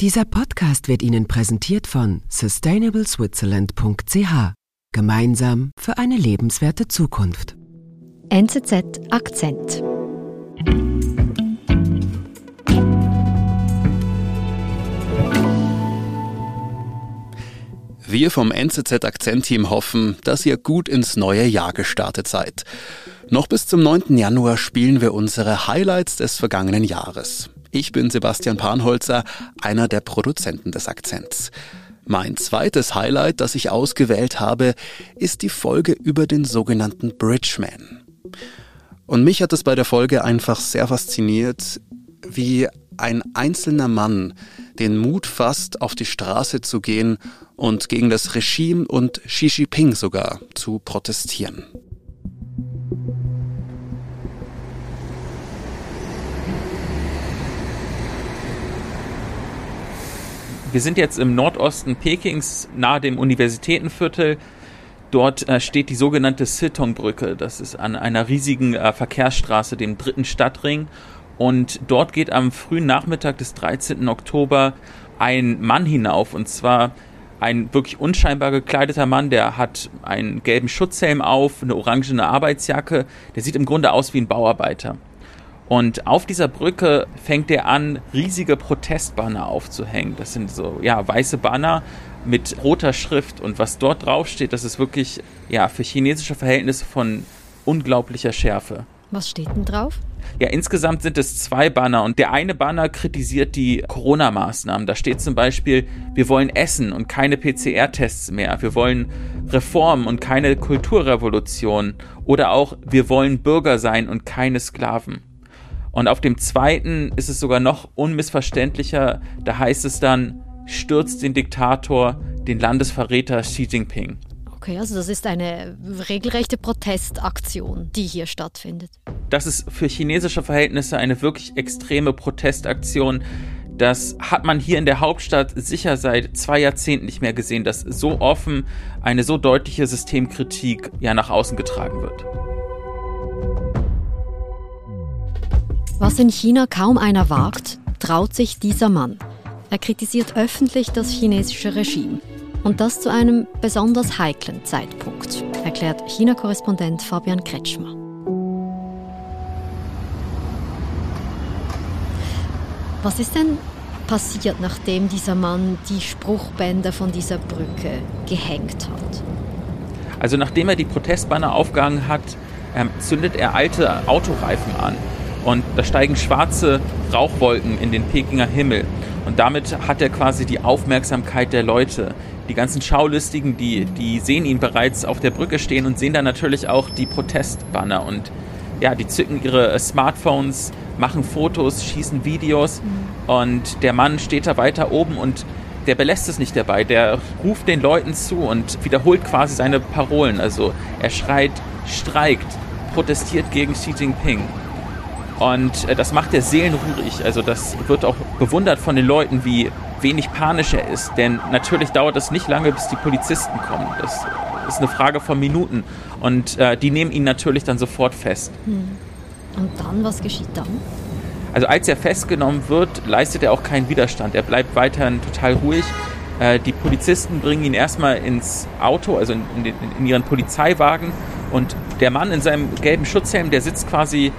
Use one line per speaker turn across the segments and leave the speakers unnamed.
Dieser Podcast wird Ihnen präsentiert von sustainableswitzerland.ch. Gemeinsam für eine lebenswerte Zukunft.
NZZ Akzent.
Wir vom NZZ Akzent-Team hoffen, dass ihr gut ins neue Jahr gestartet seid. Noch bis zum 9. Januar spielen wir unsere Highlights des vergangenen Jahres. Ich bin Sebastian Panholzer, einer der Produzenten des Akzents. Mein zweites Highlight, das ich ausgewählt habe, ist die Folge über den sogenannten Bridgeman. Und mich hat es bei der Folge einfach sehr fasziniert, wie ein einzelner Mann den Mut fasst, auf die Straße zu gehen und gegen das Regime und Xi Jinping sogar zu protestieren.
Wir sind jetzt im Nordosten Pekings, nahe dem Universitätenviertel. Dort äh, steht die sogenannte Sitong-Brücke. Das ist an einer riesigen äh, Verkehrsstraße, dem dritten Stadtring. Und dort geht am frühen Nachmittag des 13. Oktober ein Mann hinauf. Und zwar ein wirklich unscheinbar gekleideter Mann, der hat einen gelben Schutzhelm auf, eine orangene Arbeitsjacke. Der sieht im Grunde aus wie ein Bauarbeiter. Und auf dieser Brücke fängt er an, riesige Protestbanner aufzuhängen. Das sind so, ja, weiße Banner mit roter Schrift. Und was dort draufsteht, das ist wirklich, ja, für chinesische Verhältnisse von unglaublicher Schärfe.
Was steht denn drauf?
Ja, insgesamt sind es zwei Banner und der eine Banner kritisiert die Corona-Maßnahmen. Da steht zum Beispiel, wir wollen Essen und keine PCR-Tests mehr. Wir wollen Reformen und keine Kulturrevolution. Oder auch, wir wollen Bürger sein und keine Sklaven. Und auf dem zweiten ist es sogar noch unmissverständlicher. Da heißt es dann, stürzt den Diktator, den Landesverräter Xi Jinping.
Okay, also das ist eine regelrechte Protestaktion, die hier stattfindet.
Das ist für chinesische Verhältnisse eine wirklich extreme Protestaktion. Das hat man hier in der Hauptstadt sicher seit zwei Jahrzehnten nicht mehr gesehen, dass so offen eine so deutliche Systemkritik ja nach außen getragen wird.
Was in China kaum einer wagt, traut sich dieser Mann. Er kritisiert öffentlich das chinesische Regime. Und das zu einem besonders heiklen Zeitpunkt, erklärt China-Korrespondent Fabian Kretschmer. Was ist denn passiert, nachdem dieser Mann die Spruchbänder von dieser Brücke gehängt hat?
Also nachdem er die Protestbanner aufgehangen hat, ähm, zündet er alte Autoreifen an da steigen schwarze Rauchwolken in den Pekinger Himmel. Und damit hat er quasi die Aufmerksamkeit der Leute. Die ganzen Schaulustigen, die, die sehen ihn bereits auf der Brücke stehen und sehen dann natürlich auch die Protestbanner. Und ja, die zücken ihre Smartphones, machen Fotos, schießen Videos. Und der Mann steht da weiter oben und der belässt es nicht dabei. Der ruft den Leuten zu und wiederholt quasi seine Parolen. Also er schreit, streikt, protestiert gegen Xi Jinping. Und äh, das macht er seelenruhig. Also das wird auch bewundert von den Leuten, wie wenig panisch er ist. Denn natürlich dauert es nicht lange, bis die Polizisten kommen. Das ist eine Frage von Minuten. Und äh, die nehmen ihn natürlich dann sofort fest. Hm.
Und dann, was geschieht dann?
Also als er festgenommen wird, leistet er auch keinen Widerstand. Er bleibt weiterhin total ruhig. Äh, die Polizisten bringen ihn erstmal ins Auto, also in, in, in ihren Polizeiwagen. Und der Mann in seinem gelben Schutzhelm, der sitzt quasi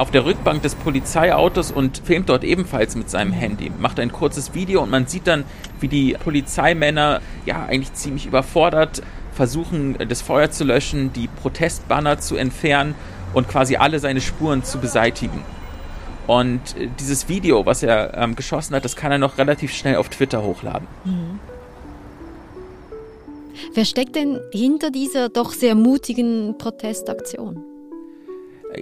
auf der Rückbank des Polizeiautos und filmt dort ebenfalls mit seinem Handy, macht ein kurzes Video und man sieht dann, wie die Polizeimänner ja eigentlich ziemlich überfordert versuchen, das Feuer zu löschen, die Protestbanner zu entfernen und quasi alle seine Spuren zu beseitigen. Und äh, dieses Video, was er ähm, geschossen hat, das kann er noch relativ schnell auf Twitter hochladen. Mhm.
Wer steckt denn hinter dieser doch sehr mutigen Protestaktion?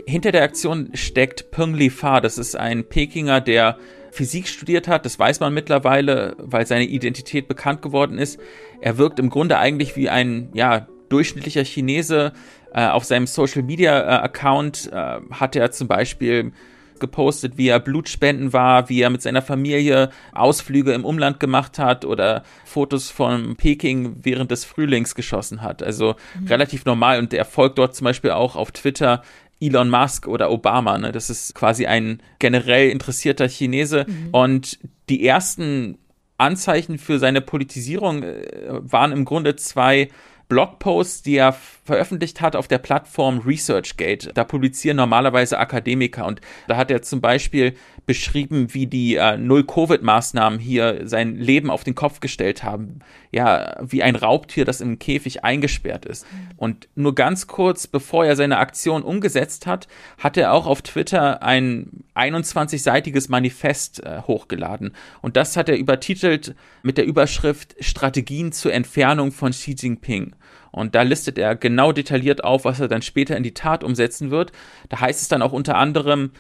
Hinter der Aktion steckt Peng Li Fa. Das ist ein Pekinger, der Physik studiert hat. Das weiß man mittlerweile, weil seine Identität bekannt geworden ist. Er wirkt im Grunde eigentlich wie ein ja, durchschnittlicher Chinese. Äh, auf seinem Social Media äh, Account äh, hat er zum Beispiel gepostet, wie er Blutspenden war, wie er mit seiner Familie Ausflüge im Umland gemacht hat oder Fotos von Peking während des Frühlings geschossen hat. Also mhm. relativ normal und er folgt dort zum Beispiel auch auf Twitter Elon Musk oder Obama. Ne? Das ist quasi ein generell interessierter Chinese. Mhm. Und die ersten Anzeichen für seine Politisierung äh, waren im Grunde zwei Blogposts, die er veröffentlicht hat auf der Plattform ResearchGate. Da publizieren normalerweise Akademiker und da hat er zum Beispiel beschrieben, wie die äh, Null-Covid-Maßnahmen hier sein Leben auf den Kopf gestellt haben. Ja, wie ein Raubtier, das im Käfig eingesperrt ist. Und nur ganz kurz bevor er seine Aktion umgesetzt hat, hat er auch auf Twitter ein 21-seitiges Manifest äh, hochgeladen. Und das hat er übertitelt mit der Überschrift Strategien zur Entfernung von Xi Jinping. Und da listet er genau detailliert auf, was er dann später in die Tat umsetzen wird. Da heißt es dann auch unter anderem,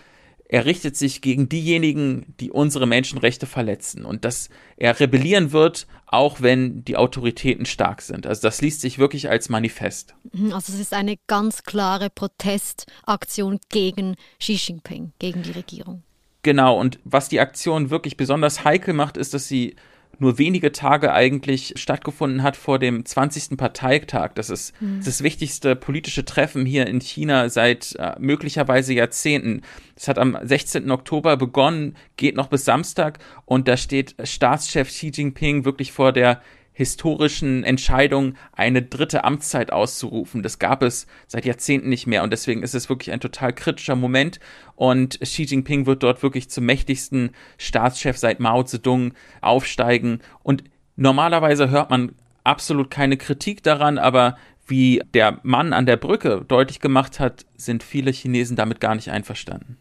er richtet sich gegen diejenigen, die unsere Menschenrechte verletzen und dass er rebellieren wird, auch wenn die Autoritäten stark sind. Also das liest sich wirklich als Manifest.
Mhm, also es ist eine ganz klare Protestaktion gegen Xi Jinping, gegen die Regierung.
Genau, und was die Aktion wirklich besonders heikel macht, ist, dass sie nur wenige Tage eigentlich stattgefunden hat vor dem 20. Parteitag. Das ist mhm. das wichtigste politische Treffen hier in China seit äh, möglicherweise Jahrzehnten. Es hat am 16. Oktober begonnen, geht noch bis Samstag und da steht Staatschef Xi Jinping wirklich vor der historischen Entscheidung, eine dritte Amtszeit auszurufen. Das gab es seit Jahrzehnten nicht mehr und deswegen ist es wirklich ein total kritischer Moment und Xi Jinping wird dort wirklich zum mächtigsten Staatschef seit Mao Zedong aufsteigen und normalerweise hört man absolut keine Kritik daran, aber wie der Mann an der Brücke deutlich gemacht hat, sind viele Chinesen damit gar nicht einverstanden.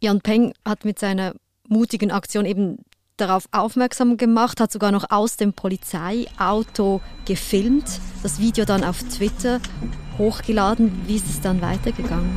Yan Peng hat mit seiner mutigen Aktion eben darauf aufmerksam gemacht, hat sogar noch aus dem Polizeiauto gefilmt, das Video dann auf Twitter hochgeladen. Wie ist es dann weitergegangen?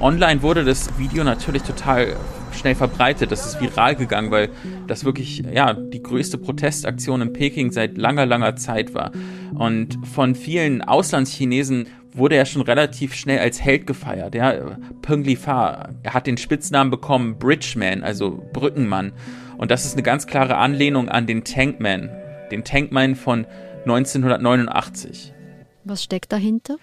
Online wurde das Video natürlich total schnell verbreitet. Das ist viral gegangen, weil das wirklich ja die größte Protestaktion in Peking seit langer, langer Zeit war. Und von vielen Auslandschinesen wurde er schon relativ schnell als Held gefeiert. Ja, Peng Li Fa, er hat den Spitznamen bekommen Bridgeman, also Brückenmann. Und das ist eine ganz klare Anlehnung an den Tankman, den Tankman von 1989.
Was steckt dahinter?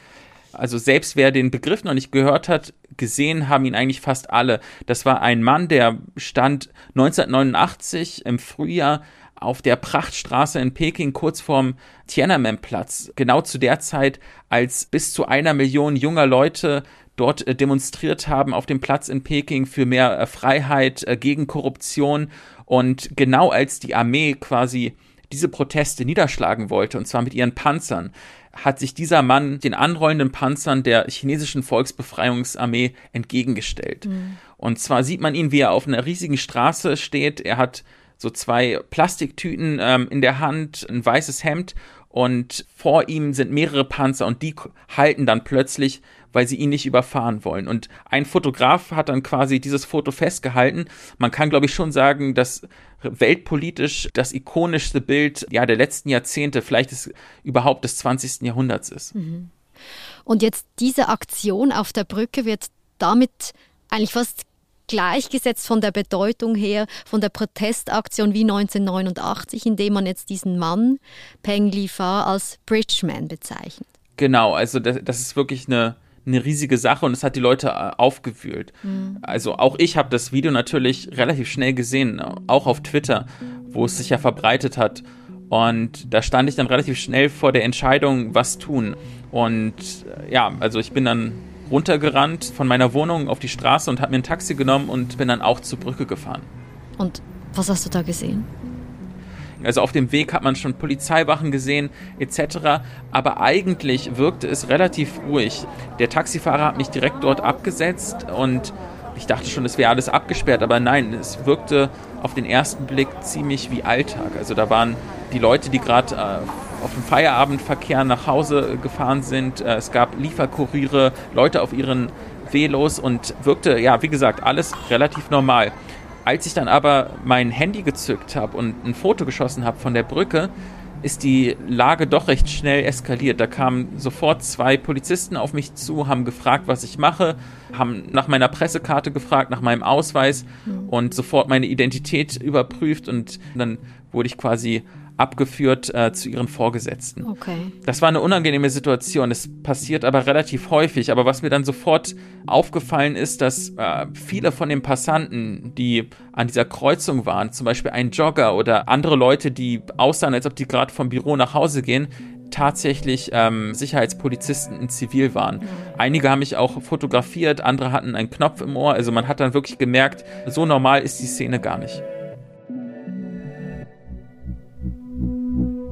Also selbst wer den Begriff noch nicht gehört hat, gesehen haben ihn eigentlich fast alle. Das war ein Mann, der stand 1989 im Frühjahr auf der Prachtstraße in Peking kurz vorm Tiananmen-Platz, genau zu der Zeit, als bis zu einer Million junger Leute dort äh, demonstriert haben auf dem Platz in Peking für mehr äh, Freiheit, äh, gegen Korruption und genau als die Armee quasi diese Proteste niederschlagen wollte, und zwar mit ihren Panzern, hat sich dieser Mann den anrollenden Panzern der chinesischen Volksbefreiungsarmee entgegengestellt. Mhm. Und zwar sieht man ihn, wie er auf einer riesigen Straße steht. Er hat so zwei Plastiktüten ähm, in der Hand, ein weißes Hemd und vor ihm sind mehrere Panzer und die halten dann plötzlich, weil sie ihn nicht überfahren wollen. Und ein Fotograf hat dann quasi dieses Foto festgehalten. Man kann, glaube ich, schon sagen, dass weltpolitisch das ikonischste Bild ja, der letzten Jahrzehnte, vielleicht ist überhaupt des 20. Jahrhunderts ist. Mhm.
Und jetzt diese Aktion auf der Brücke wird damit eigentlich fast gleichgesetzt von der Bedeutung her, von der Protestaktion wie 1989, indem man jetzt diesen Mann, Peng Li Fa, als Bridgeman bezeichnet.
Genau, also das, das ist wirklich eine, eine riesige Sache und es hat die Leute äh, aufgewühlt. Mhm. Also auch ich habe das Video natürlich relativ schnell gesehen, auch auf Twitter, wo es sich ja verbreitet hat. Und da stand ich dann relativ schnell vor der Entscheidung, was tun. Und äh, ja, also ich bin dann runtergerannt von meiner Wohnung auf die Straße und habe mir ein Taxi genommen und bin dann auch zur Brücke gefahren.
Und was hast du da gesehen?
Also auf dem Weg hat man schon Polizeiwachen gesehen etc. Aber eigentlich wirkte es relativ ruhig. Der Taxifahrer hat mich direkt dort abgesetzt und ich dachte schon, es wäre alles abgesperrt, aber nein, es wirkte auf den ersten Blick ziemlich wie Alltag. Also da waren die Leute, die gerade äh, auf dem Feierabendverkehr nach Hause gefahren sind. Äh, es gab Lieferkuriere, Leute auf ihren Velos und wirkte, ja, wie gesagt, alles relativ normal. Als ich dann aber mein Handy gezückt habe und ein Foto geschossen habe von der Brücke, ist die Lage doch recht schnell eskaliert. Da kamen sofort zwei Polizisten auf mich zu, haben gefragt, was ich mache, haben nach meiner Pressekarte gefragt, nach meinem Ausweis mhm. und sofort meine Identität überprüft und dann wurde ich quasi abgeführt äh, zu ihren Vorgesetzten.
Okay.
Das war eine unangenehme Situation. Es passiert aber relativ häufig. Aber was mir dann sofort aufgefallen ist, dass äh, viele von den Passanten, die an dieser Kreuzung waren, zum Beispiel ein Jogger oder andere Leute, die aussahen, als ob die gerade vom Büro nach Hause gehen, tatsächlich ähm, Sicherheitspolizisten in Zivil waren. Einige haben mich auch fotografiert, andere hatten einen Knopf im Ohr. Also man hat dann wirklich gemerkt, so normal ist die Szene gar nicht.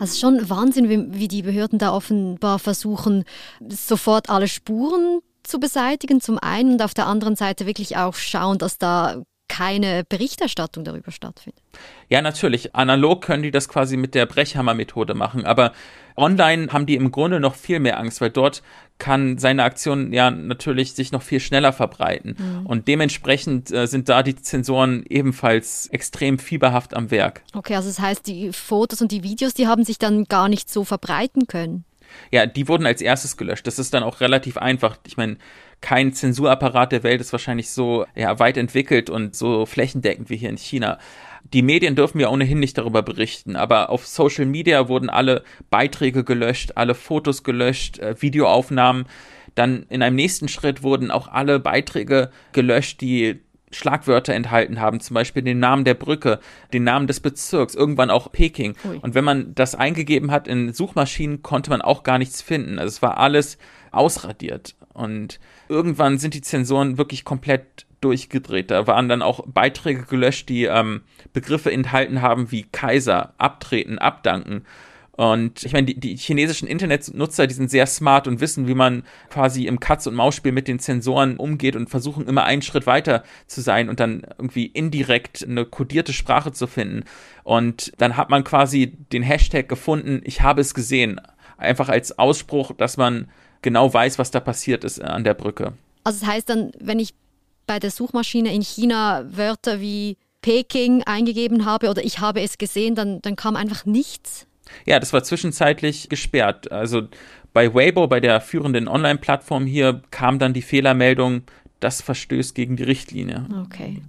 Also schon Wahnsinn, wie, wie die Behörden da offenbar versuchen, sofort alle Spuren zu beseitigen, zum einen und auf der anderen Seite wirklich auch schauen, dass da keine Berichterstattung darüber stattfindet.
Ja, natürlich. Analog können die das quasi mit der Brechhammer-Methode machen, aber online haben die im Grunde noch viel mehr Angst, weil dort kann seine Aktion ja natürlich sich noch viel schneller verbreiten. Mhm. Und dementsprechend äh, sind da die Zensoren ebenfalls extrem fieberhaft am Werk.
Okay, also das heißt, die Fotos und die Videos, die haben sich dann gar nicht so verbreiten können.
Ja, die wurden als erstes gelöscht. Das ist dann auch relativ einfach. Ich meine, kein Zensurapparat der Welt ist wahrscheinlich so ja, weit entwickelt und so flächendeckend wie hier in China. Die Medien dürfen ja ohnehin nicht darüber berichten, aber auf Social Media wurden alle Beiträge gelöscht, alle Fotos gelöscht, äh, Videoaufnahmen. Dann in einem nächsten Schritt wurden auch alle Beiträge gelöscht, die Schlagwörter enthalten haben, zum Beispiel den Namen der Brücke, den Namen des Bezirks, irgendwann auch Peking. Ui. Und wenn man das eingegeben hat in Suchmaschinen, konnte man auch gar nichts finden. Also es war alles ausradiert. Und irgendwann sind die Zensoren wirklich komplett durchgedreht. Da waren dann auch Beiträge gelöscht, die ähm, Begriffe enthalten haben wie Kaiser, abtreten, abdanken. Und ich meine, die, die chinesischen Internetnutzer, die sind sehr smart und wissen, wie man quasi im Katz- und Maus-Spiel mit den Sensoren umgeht und versuchen immer einen Schritt weiter zu sein und dann irgendwie indirekt eine kodierte Sprache zu finden. Und dann hat man quasi den Hashtag gefunden, ich habe es gesehen. Einfach als Ausspruch, dass man genau weiß, was da passiert ist an der Brücke.
Also das heißt dann, wenn ich bei der Suchmaschine in China Wörter wie Peking eingegeben habe oder ich habe es gesehen, dann, dann kam einfach nichts.
Ja, das war zwischenzeitlich gesperrt. Also bei Weibo, bei der führenden Online-Plattform hier, kam dann die Fehlermeldung, das verstößt gegen die Richtlinie.
Okay.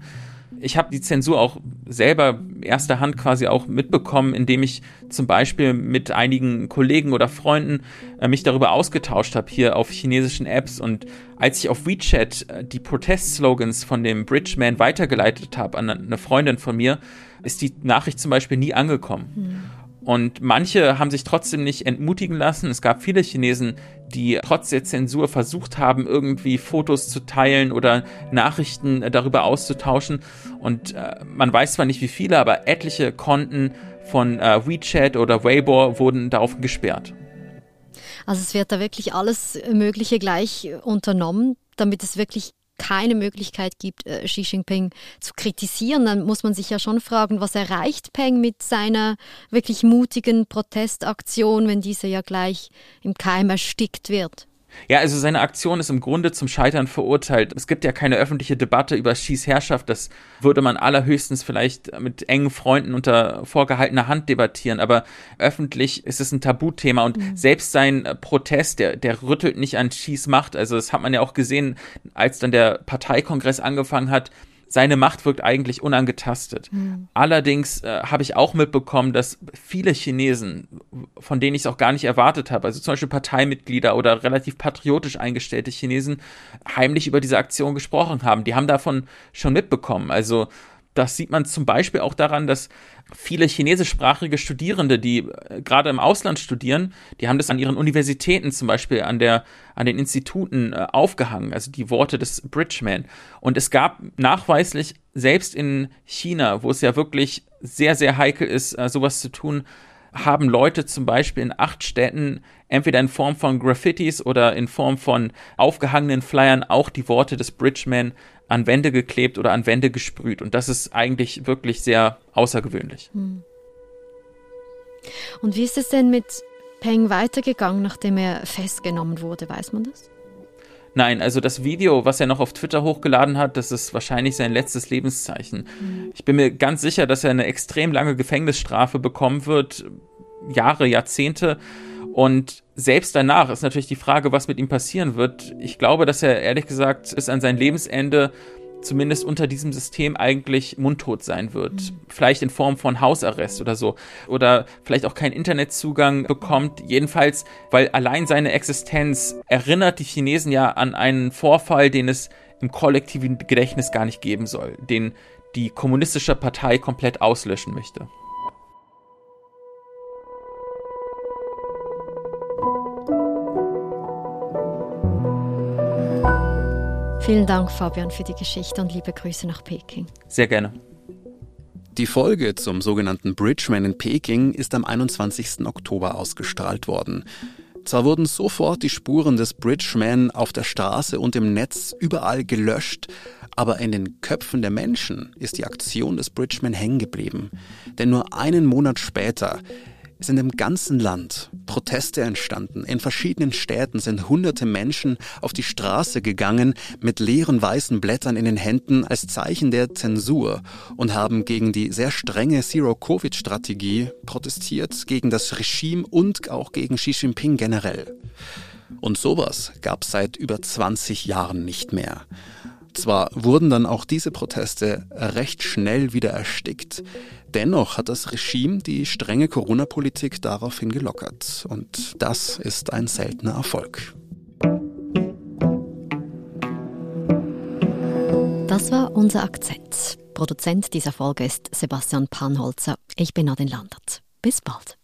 Ich habe die Zensur auch selber erster Hand quasi auch mitbekommen, indem ich zum Beispiel mit einigen Kollegen oder Freunden äh, mich darüber ausgetauscht habe, hier auf chinesischen Apps. Und als ich auf WeChat äh, die Protestslogans von dem Bridgeman weitergeleitet habe an eine Freundin von mir, ist die Nachricht zum Beispiel nie angekommen. Mhm. Und manche haben sich trotzdem nicht entmutigen lassen. Es gab viele Chinesen, die trotz der Zensur versucht haben, irgendwie Fotos zu teilen oder Nachrichten äh, darüber auszutauschen. Und äh, man weiß zwar nicht wie viele, aber etliche Konten von äh, WeChat oder Weibo wurden darauf gesperrt.
Also es wird da wirklich alles Mögliche gleich unternommen, damit es wirklich keine Möglichkeit gibt, äh, Xi Jinping zu kritisieren, dann muss man sich ja schon fragen, was erreicht Peng mit seiner wirklich mutigen Protestaktion, wenn diese ja gleich im Keim erstickt wird.
Ja, also seine Aktion ist im Grunde zum Scheitern verurteilt. Es gibt ja keine öffentliche Debatte über Xis Herrschaft. Das würde man allerhöchstens vielleicht mit engen Freunden unter vorgehaltener Hand debattieren. Aber öffentlich ist es ein Tabuthema und mhm. selbst sein Protest, der, der rüttelt nicht an Xis Macht. Also das hat man ja auch gesehen, als dann der Parteikongress angefangen hat seine Macht wirkt eigentlich unangetastet. Mhm. Allerdings äh, habe ich auch mitbekommen, dass viele Chinesen, von denen ich es auch gar nicht erwartet habe, also zum Beispiel Parteimitglieder oder relativ patriotisch eingestellte Chinesen, heimlich über diese Aktion gesprochen haben. Die haben davon schon mitbekommen. Also das sieht man zum Beispiel auch daran, dass viele chinesischsprachige Studierende, die äh, gerade im Ausland studieren, die haben das an ihren Universitäten zum Beispiel an der an den Instituten äh, aufgehangen, also die Worte des Bridgeman. Und es gab nachweislich selbst in China, wo es ja wirklich sehr sehr heikel ist, äh, sowas zu tun, haben Leute zum Beispiel in acht Städten entweder in Form von Graffitis oder in Form von aufgehangenen Flyern auch die Worte des Bridgeman an Wände geklebt oder an Wände gesprüht. Und das ist eigentlich wirklich sehr außergewöhnlich. Hm.
Und wie ist es denn mit Peng weitergegangen, nachdem er festgenommen wurde? Weiß man das?
Nein, also das Video, was er noch auf Twitter hochgeladen hat, das ist wahrscheinlich sein letztes Lebenszeichen. Mhm. Ich bin mir ganz sicher, dass er eine extrem lange Gefängnisstrafe bekommen wird, Jahre, Jahrzehnte. Und selbst danach ist natürlich die Frage, was mit ihm passieren wird. Ich glaube, dass er ehrlich gesagt bis an sein Lebensende zumindest unter diesem System eigentlich mundtot sein wird. Mhm. Vielleicht in Form von Hausarrest oder so. Oder vielleicht auch keinen Internetzugang bekommt. Jedenfalls, weil allein seine Existenz erinnert die Chinesen ja an einen Vorfall, den es im kollektiven Gedächtnis gar nicht geben soll. Den die kommunistische Partei komplett auslöschen möchte.
Vielen Dank, Fabian, für die Geschichte und liebe Grüße nach Peking.
Sehr gerne.
Die Folge zum sogenannten Bridgeman in Peking ist am 21. Oktober ausgestrahlt worden. Zwar wurden sofort die Spuren des Bridgeman auf der Straße und im Netz überall gelöscht, aber in den Köpfen der Menschen ist die Aktion des Bridgeman hängen geblieben. Denn nur einen Monat später sind im ganzen Land Proteste entstanden. In verschiedenen Städten sind hunderte Menschen auf die Straße gegangen mit leeren weißen Blättern in den Händen als Zeichen der Zensur und haben gegen die sehr strenge Zero-Covid-Strategie protestiert, gegen das Regime und auch gegen Xi Jinping generell. Und sowas gab es seit über 20 Jahren nicht mehr. Zwar wurden dann auch diese Proteste recht schnell wieder erstickt, dennoch hat das Regime die strenge Corona-Politik daraufhin gelockert und das ist ein seltener Erfolg.
Das war unser Akzent. Produzent dieser Folge ist Sebastian Panholzer. Ich bin Nadine Landert. Bis bald.